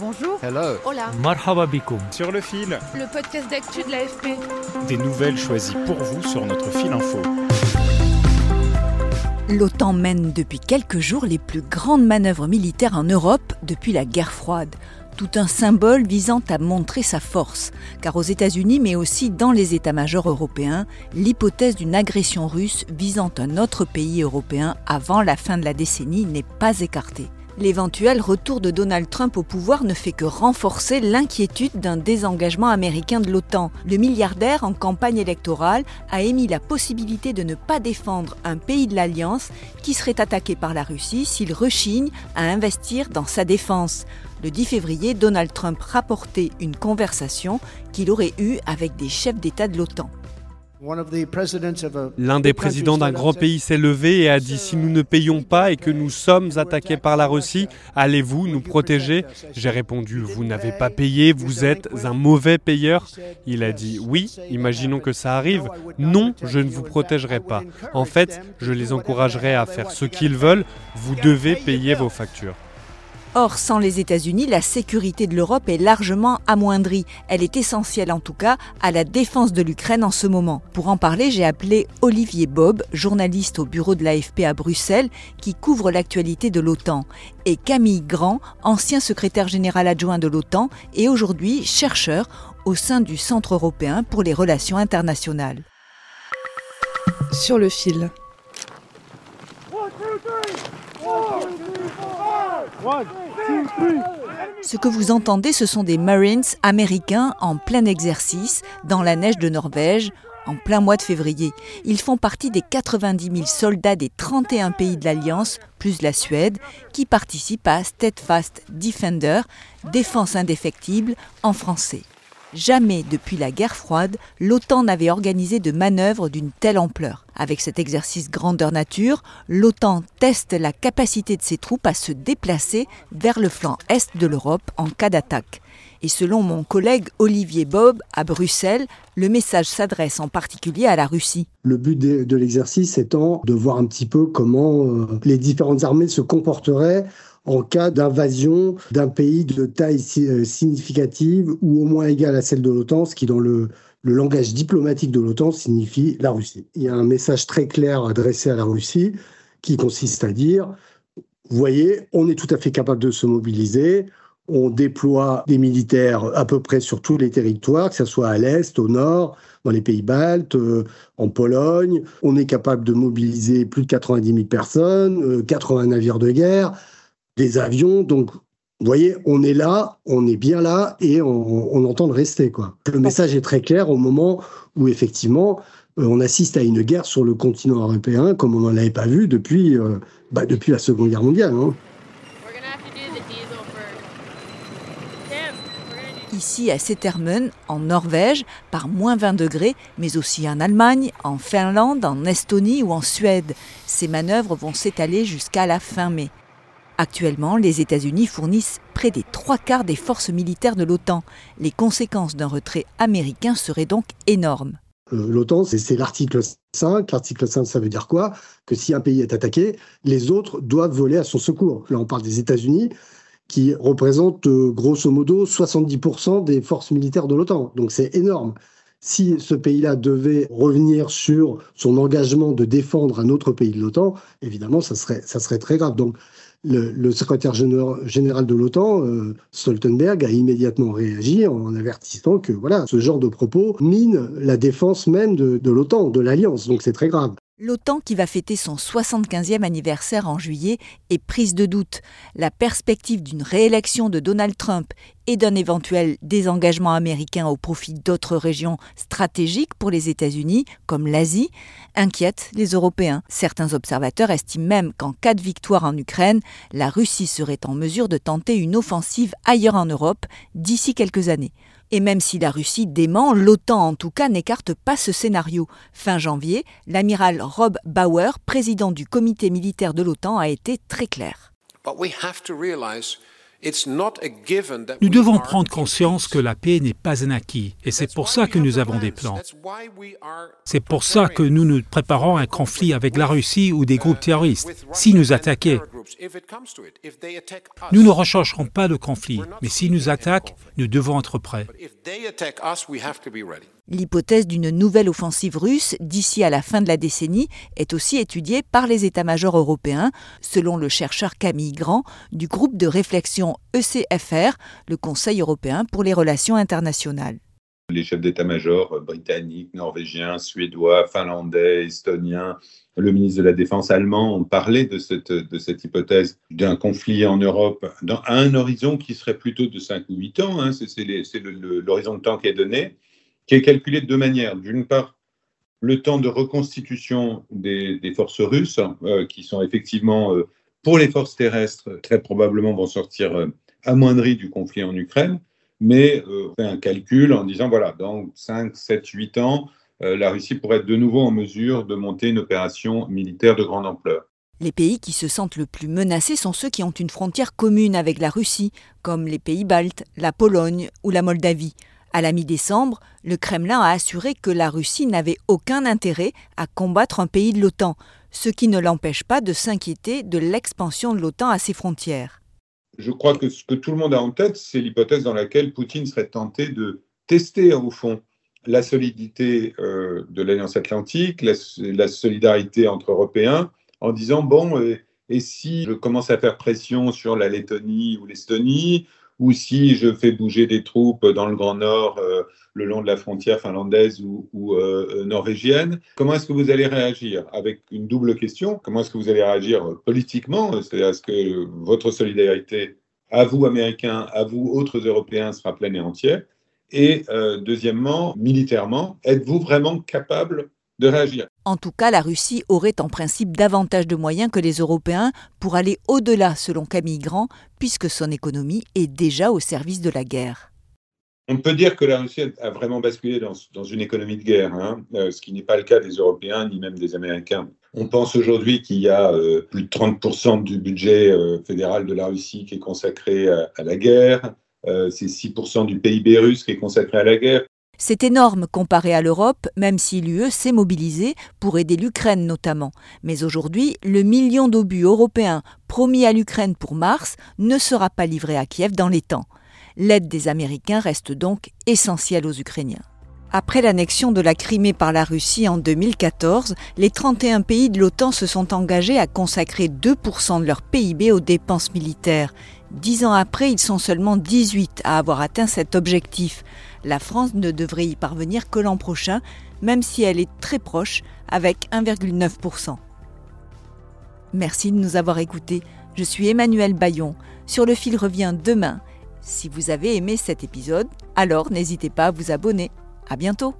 Bonjour. Hello. Hola. Marhaba bikoum. Sur le fil. Le podcast d'actu de l'AFP. Des nouvelles choisies pour vous sur notre fil info. L'OTAN mène depuis quelques jours les plus grandes manœuvres militaires en Europe depuis la guerre froide. Tout un symbole visant à montrer sa force. Car aux États-Unis, mais aussi dans les états-majors européens, l'hypothèse d'une agression russe visant un autre pays européen avant la fin de la décennie n'est pas écartée. L'éventuel retour de Donald Trump au pouvoir ne fait que renforcer l'inquiétude d'un désengagement américain de l'OTAN. Le milliardaire en campagne électorale a émis la possibilité de ne pas défendre un pays de l'Alliance qui serait attaqué par la Russie s'il rechigne à investir dans sa défense. Le 10 février, Donald Trump rapportait une conversation qu'il aurait eue avec des chefs d'État de l'OTAN. L'un des présidents d'un grand pays s'est levé et a dit si nous ne payons pas et que nous sommes attaqués par la Russie, allez-vous nous protéger J'ai répondu vous n'avez pas payé, vous êtes un mauvais payeur. Il a dit oui, imaginons que ça arrive. Non, je ne vous protégerai pas. En fait, je les encouragerai à faire ce qu'ils veulent. Vous devez payer vos factures. Or, sans les États-Unis, la sécurité de l'Europe est largement amoindrie. Elle est essentielle en tout cas à la défense de l'Ukraine en ce moment. Pour en parler, j'ai appelé Olivier Bob, journaliste au bureau de l'AFP à Bruxelles, qui couvre l'actualité de l'OTAN, et Camille Grand, ancien secrétaire général adjoint de l'OTAN et aujourd'hui chercheur au sein du Centre européen pour les relations internationales. Sur le fil. Ce que vous entendez, ce sont des Marines américains en plein exercice dans la neige de Norvège en plein mois de février. Ils font partie des 90 000 soldats des 31 pays de l'Alliance, plus la Suède, qui participent à Steadfast Defender, défense indéfectible en français. Jamais depuis la guerre froide, l'OTAN n'avait organisé de manœuvres d'une telle ampleur. Avec cet exercice grandeur nature, l'OTAN teste la capacité de ses troupes à se déplacer vers le flanc est de l'Europe en cas d'attaque. Et selon mon collègue Olivier Bob à Bruxelles, le message s'adresse en particulier à la Russie. Le but de, l'exercice étant de voir un petit peu comment euh, les différentes armées se comporteraient en cas d'invasion d'un pays de taille euh, significative ou au moins égale à celle de l'OTAN, ce qui dans le, langage diplomatique de l'OTAN signifie la Russie. Il y a un message très clair adressé à la Russie qui consiste à dire, vous voyez, on est tout à fait capable de se mobiliser, on déploie des militaires à peu près sur tous les territoires, que ce soit à l'est, au nord, dans les pays baltes, euh, en Pologne. On est capable de mobiliser plus de 90 000 personnes, 80 euh, navires de guerre des avions. Donc, vous voyez, on est là, on est bien là et on, entend de rester. Quoi. Le message est très clair au moment où, effectivement, euh, on assiste à une guerre sur le continent européen comme on n'en avait pas vu depuis, bah, depuis la Seconde Guerre mondiale. Hein. Ici à Settermen, en Norvège, par moins 20 degrés, mais aussi en Allemagne, en Finlande, en Estonie ou en Suède. Ces manœuvres vont s'étaler jusqu'à la fin mai. Actuellement, les États-Unis fournissent près des trois quarts des forces militaires de l'OTAN. Les conséquences d'un retrait américain seraient donc énormes. Euh, L'OTAN, c'est l'article 5. L'article 5, ça veut dire quoi? Que si un pays est attaqué, les autres doivent voler à son secours. Là, on parle des États-Unis qui représentent euh, grosso modo 70% des forces militaires de l'OTAN. Donc c'est énorme. Si ce pays-là devait revenir sur son engagement de défendre un autre pays de l'OTAN, évidemment, ça serait, ça serait très grave. Donc le, secrétaire général de l'OTAN, euh, Stoltenberg, a immédiatement réagi en avertissant que voilà, ce genre de propos mine la défense même de l'OTAN, de l'Alliance. Donc c'est très grave. L'OTAN, qui va fêter son 75e anniversaire en juillet, est prise de doute. La perspective d'une réélection de Donald Trump et d'un éventuel désengagement américain au profit d'autres régions stratégiques pour les États-Unis, comme l'Asie, inquiète les Européens. Certains observateurs estiment même qu'en cas de victoire en Ukraine, la Russie serait en mesure de tenter une offensive ailleurs en Europe d'ici quelques années. Et même si la Russie dément, l'OTAN en tout cas n'écarte pas ce scénario. Fin janvier, l'amiral Rob Bauer, président du comité militaire de l'OTAN, a été très clair. Nous devons prendre conscience que la paix n'est pas un acquis, et c'est pour ça que nous avons des plans. C'est pour ça que nous nous préparons un conflit avec la Russie ou des groupes terroristes. Si nous attaquaient, nous ne rechercherons pas de conflit, mais s'ils nous attaquent, nous devons être prêts. L'hypothèse d'une nouvelle offensive russe d'ici à la fin de la décennie est aussi étudiée par les états-majors européens, selon le chercheur Camille Grand du groupe de réflexion ECFR, le Conseil européen pour les relations internationales. Les chefs d'état-major britanniques, norvégiens, suédois, finlandais, estoniens, le ministre de la Défense allemand ont parlé de cette, hypothèse d'un conflit en Europe à un horizon qui serait plutôt de 5 ou 8 ans. Hein, c'est l'horizon de temps qui est donné qui est calculé de deux manières. D'une part, le temps de reconstitution des, forces russes, euh, qui sont effectivement, euh, pour les forces terrestres, très probablement vont sortir euh, amoindries du conflit en Ukraine, mais on fait un calcul en disant, voilà, dans 5, 7, 8 ans, la Russie pourrait être de nouveau en mesure de monter une opération militaire de grande ampleur. Les pays qui se sentent le plus menacés sont ceux qui ont une frontière commune avec la Russie, comme les pays baltes, la Pologne ou la Moldavie. À la mi-décembre, le Kremlin a assuré que la Russie n'avait aucun intérêt à combattre un pays de l'OTAN, ce qui ne l'empêche pas de s'inquiéter de l'expansion de l'OTAN à ses frontières. Je crois que ce que tout le monde a en tête, c'est l'hypothèse dans laquelle Poutine serait tenté de tester au fond la solidité euh, de l'Alliance atlantique, la, solidarité entre Européens, en disant, bon, et si je commence à faire pression sur la Lettonie ou l'Estonie, ou si je fais bouger des troupes dans le Grand Nord, euh, le long de la frontière finlandaise ou, euh, euh, norvégienne, comment est-ce que vous allez réagir? Avec une double question, comment est-ce que vous allez réagir politiquement? C'est-à-dire, est-ce que votre solidarité à vous, Américains, à vous, autres Européens, sera pleine et entière. Et deuxièmement, militairement, êtes-vous vraiment capable réagir. En tout cas, la Russie aurait en principe davantage de moyens que les Européens pour aller au-delà, selon Camille Grand, puisque son économie est déjà au service de la guerre. On peut dire que la Russie a vraiment basculé dans, une économie de guerre, hein, euh, ce qui n'est pas le cas des Européens ni même des Américains. On pense aujourd'hui qu'il y a euh, plus de 30% du budget euh, fédéral de la Russie qui est consacré à, à la guerre. c'est 6% du PIB russe qui est consacré à la guerre. C'est énorme comparé à l'Europe, même si l'UE s'est mobilisée pour aider l'Ukraine notamment. Mais aujourd'hui, le million d'obus européens promis à l'Ukraine pour mars ne sera pas livré à Kiev dans les temps. L'aide des Américains reste donc essentielle aux Ukrainiens. Après l'annexion de la Crimée par la Russie en 2014, les 31 pays de l'OTAN se sont engagés à consacrer 2% de leur PIB aux dépenses militaires. Dix ans après, ils sont seulement 18 à avoir atteint cet objectif. La France ne devrait y parvenir que l'an prochain, même si elle est très proche, avec 1,9%. Merci de nous avoir écoutés. Je suis Emmanuel Bayon. Sur le fil revient demain. Si vous avez aimé cet épisode, alors n'hésitez pas à vous abonner. À bientôt!